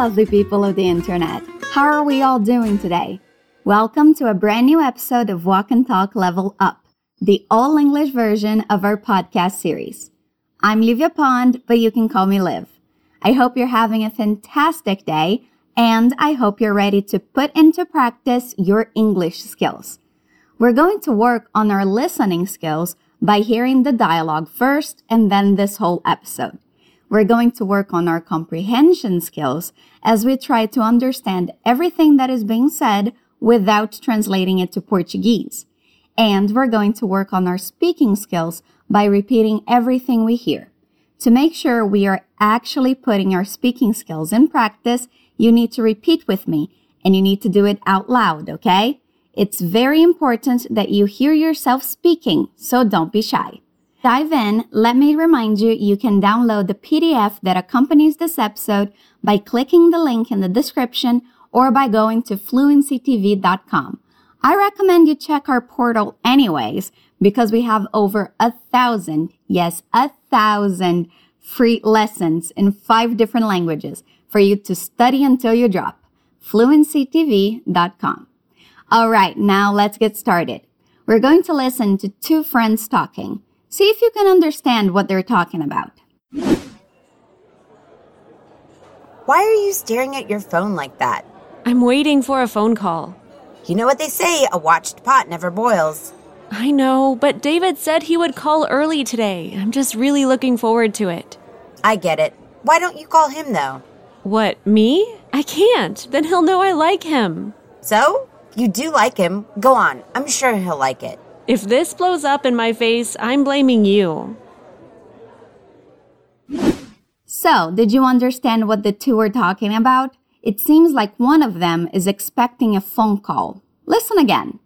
lovely people of the internet. How are we all doing today? Welcome to a brand new episode of Walk and Talk Level Up, the all English version of our podcast series. I'm Livia Pond, but you can call me Liv. I hope you're having a fantastic day, and I hope you're ready to put into practice your English skills. We're going to work on our listening skills by hearing the dialogue first and then this whole episode. We're going to work on our comprehension skills as we try to understand everything that is being said without translating it to Portuguese. And we're going to work on our speaking skills by repeating everything we hear. To make sure we are actually putting our speaking skills in practice, you need to repeat with me and you need to do it out loud, okay? It's very important that you hear yourself speaking, so don't be shy dive in, let me remind you you can download the PDF that accompanies this episode by clicking the link in the description or by going to fluencytv.com. I recommend you check our portal anyways because we have over a thousand, yes, a thousand free lessons in five different languages for you to study until you drop. fluencytv.com. All right, now let's get started. We're going to listen to two friends talking. See if you can understand what they're talking about. Why are you staring at your phone like that? I'm waiting for a phone call. You know what they say a watched pot never boils. I know, but David said he would call early today. I'm just really looking forward to it. I get it. Why don't you call him, though? What, me? I can't. Then he'll know I like him. So? You do like him. Go on. I'm sure he'll like it. If this blows up in my face, I'm blaming you. So, did you understand what the two are talking about? It seems like one of them is expecting a phone call. Listen again.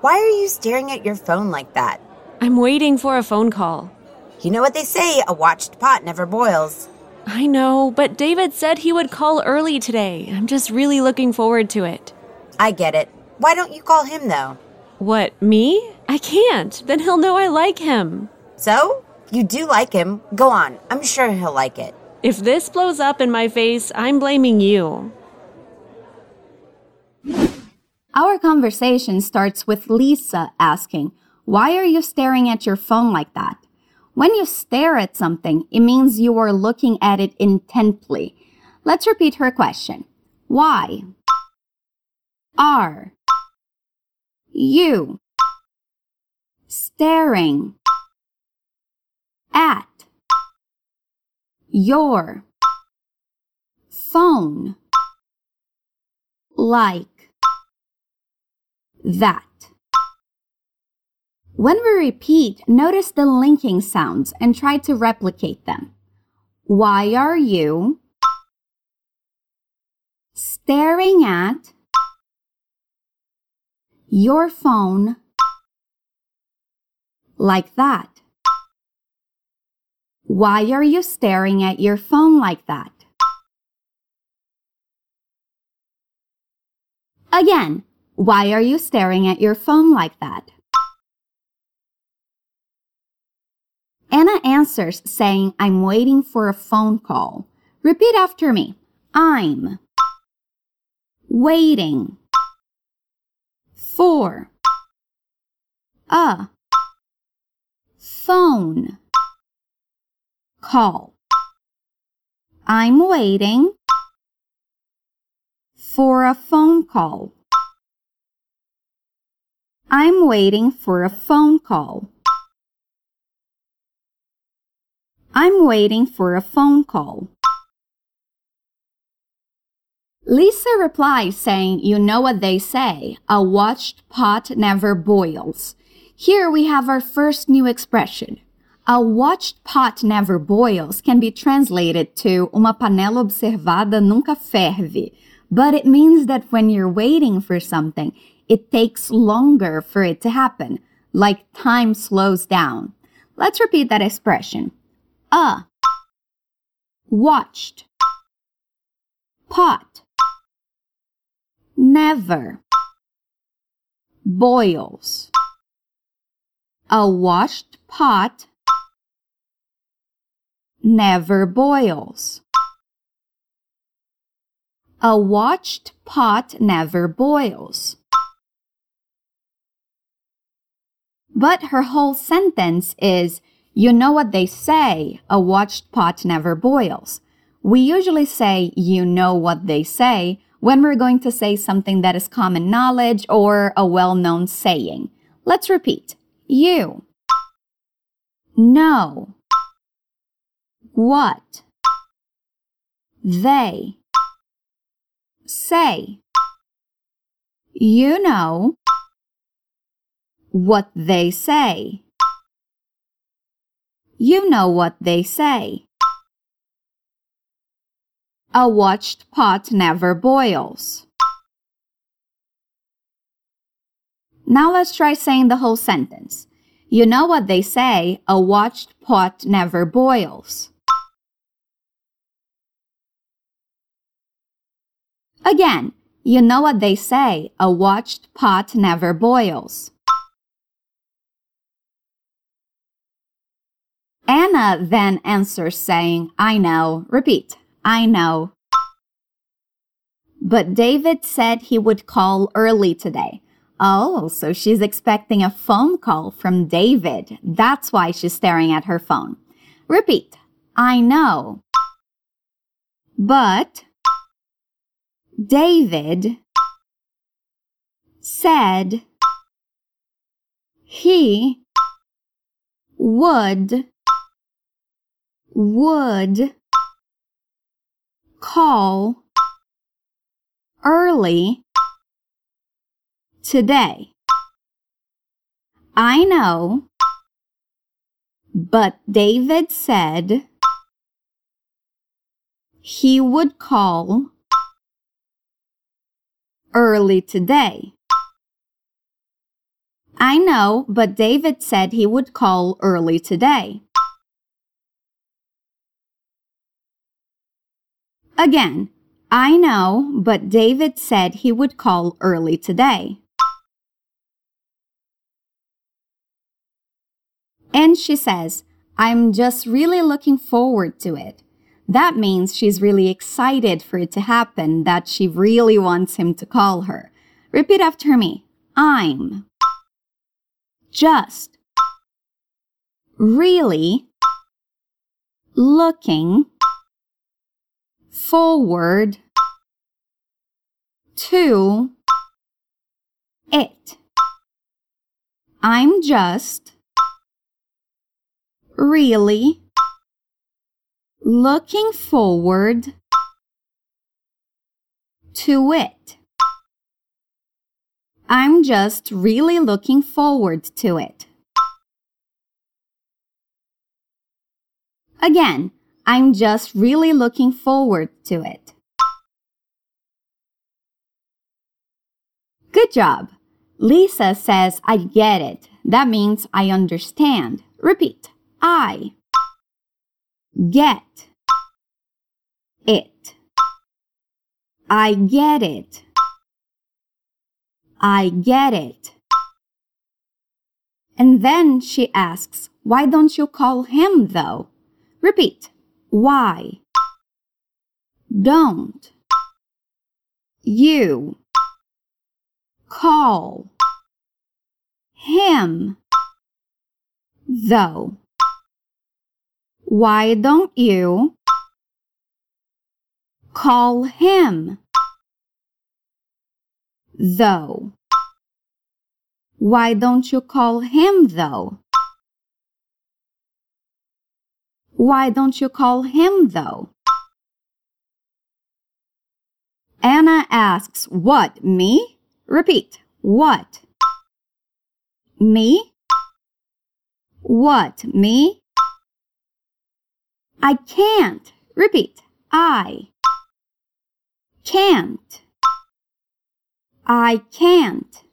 Why are you staring at your phone like that? I'm waiting for a phone call. You know what they say a watched pot never boils. I know, but David said he would call early today. I'm just really looking forward to it. I get it. Why don't you call him, though? What, me? I can't. Then he'll know I like him. So? You do like him. Go on. I'm sure he'll like it. If this blows up in my face, I'm blaming you. Our conversation starts with Lisa asking, Why are you staring at your phone like that? When you stare at something, it means you are looking at it intently. Let's repeat her question. Why are you staring. At. Your. Phone. Like. That. When we repeat, notice the linking sounds and try to replicate them. Why are you staring at your phone like that? Why are you staring at your phone like that? Again, why are you staring at your phone like that? Anna answers saying, I'm waiting for a phone call. Repeat after me. I'm waiting for a phone call. I'm waiting for a phone call. I'm waiting for a phone call. I'm waiting for a phone call. Lisa replies saying, You know what they say, a watched pot never boils. Here we have our first new expression. A watched pot never boils can be translated to uma panela observada nunca ferve, but it means that when you're waiting for something, it takes longer for it to happen, like time slows down. Let's repeat that expression. A watched pot never boils. A washed pot never boils. A watched pot never boils. But her whole sentence is, you know what they say, a watched pot never boils. We usually say, you know what they say, when we're going to say something that is common knowledge or a well known saying. Let's repeat. You. Know. What. They. Say. You know what they say. You know what they say. A watched pot never boils. Now let's try saying the whole sentence. You know what they say, a watched pot never boils. Again, you know what they say, a watched pot never boils. Anna then answers saying, I know. Repeat, I know. But David said he would call early today. Oh, so she's expecting a phone call from David. That's why she's staring at her phone. Repeat, I know. But David said he would would call early today. I know, but David said he would call early today. I know, but David said he would call early today. Again, I know, but David said he would call early today. And she says, I'm just really looking forward to it. That means she's really excited for it to happen, that she really wants him to call her. Repeat after me. I'm just really looking forward to it. I'm just really looking forward to it. I'm just really looking forward to it. Again, I'm just really looking forward to it. Good job. Lisa says, I get it. That means I understand. Repeat. I get it. I get it. I get it. And then she asks, Why don't you call him though? Repeat. Why? Don't. You. Call. Him. Though. Why don't you call him? Though. Why don't you call him though? Why don't you call him though? Anna asks, What, me? Repeat, what? Me? What, me? I can't. Repeat, I can't. I can't.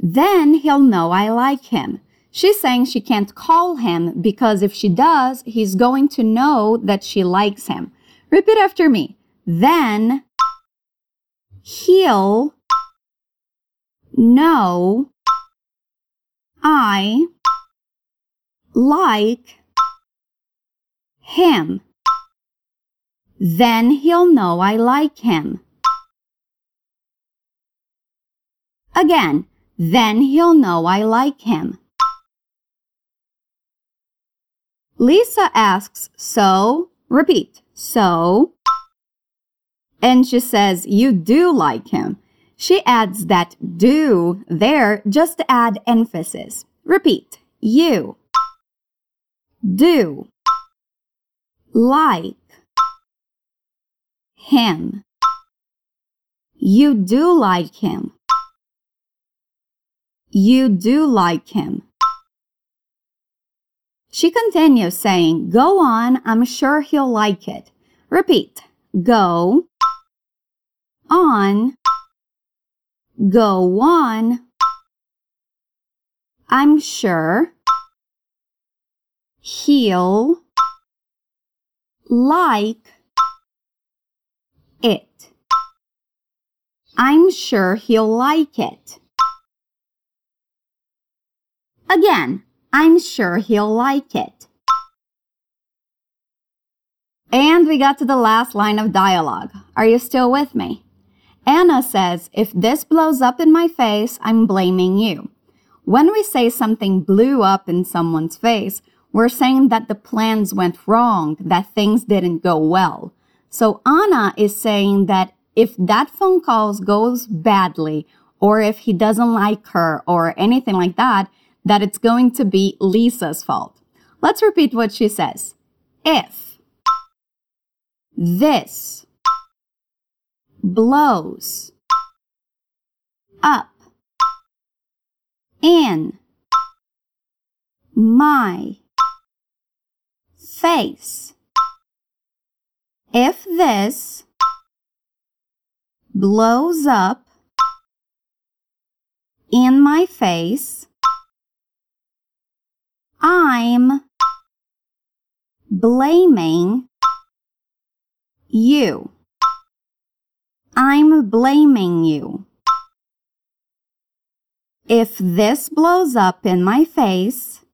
Then he'll know I like him. She's saying she can't call him because if she does, he's going to know that she likes him. Repeat after me. Then he'll know I like him. Then he'll know I like him. Again, then he'll know I like him. Lisa asks, So? Repeat, so? And she says, You do like him. She adds that do there just to add emphasis. Repeat, you do like him. You do like him. You do like him. She continues saying, Go on, I'm sure he'll like it. Repeat, go on, go on. I'm sure he'll like it. I'm sure he'll like it. Again, I'm sure he'll like it. And we got to the last line of dialogue. Are you still with me? Anna says, If this blows up in my face, I'm blaming you. When we say something blew up in someone's face, we're saying that the plans went wrong, that things didn't go well. So Anna is saying that if that phone call goes badly, or if he doesn't like her, or anything like that, that it's going to be Lisa's fault. Let's repeat what she says. If this blows up in my face. If this blows up in my face, I'm blaming you. I'm blaming you. If this blows up in my face,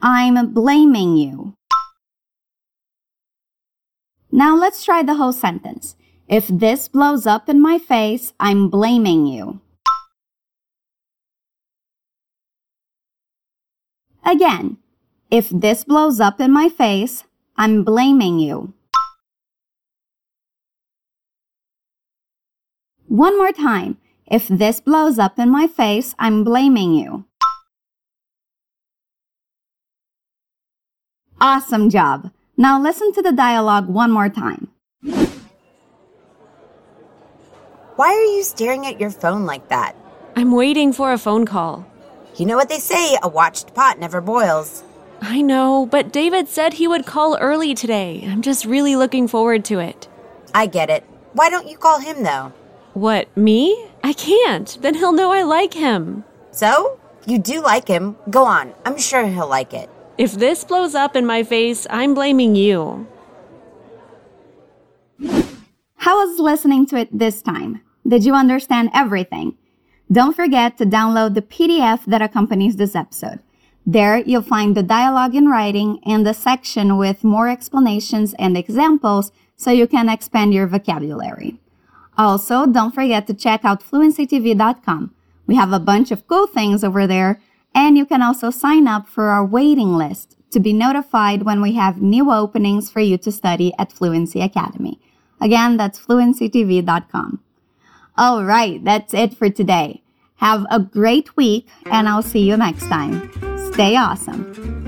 I'm blaming you. Now let's try the whole sentence. If this blows up in my face, I'm blaming you. Again, if this blows up in my face, I'm blaming you. One more time. If this blows up in my face, I'm blaming you. Awesome job. Now listen to the dialogue one more time. Why are you staring at your phone like that? I'm waiting for a phone call. You know what they say a watched pot never boils. I know, but David said he would call early today. I'm just really looking forward to it. I get it. Why don't you call him, though? What, me? I can't. Then he'll know I like him. So? You do like him. Go on. I'm sure he'll like it. If this blows up in my face, I'm blaming you. How was listening to it this time? Did you understand everything? Don't forget to download the PDF that accompanies this episode. There, you'll find the dialogue in writing and the section with more explanations and examples so you can expand your vocabulary. Also, don't forget to check out fluencytv.com. We have a bunch of cool things over there, and you can also sign up for our waiting list to be notified when we have new openings for you to study at Fluency Academy. Again, that's fluencytv.com. All right, that's it for today. Have a great week, and I'll see you next time. Stay awesome.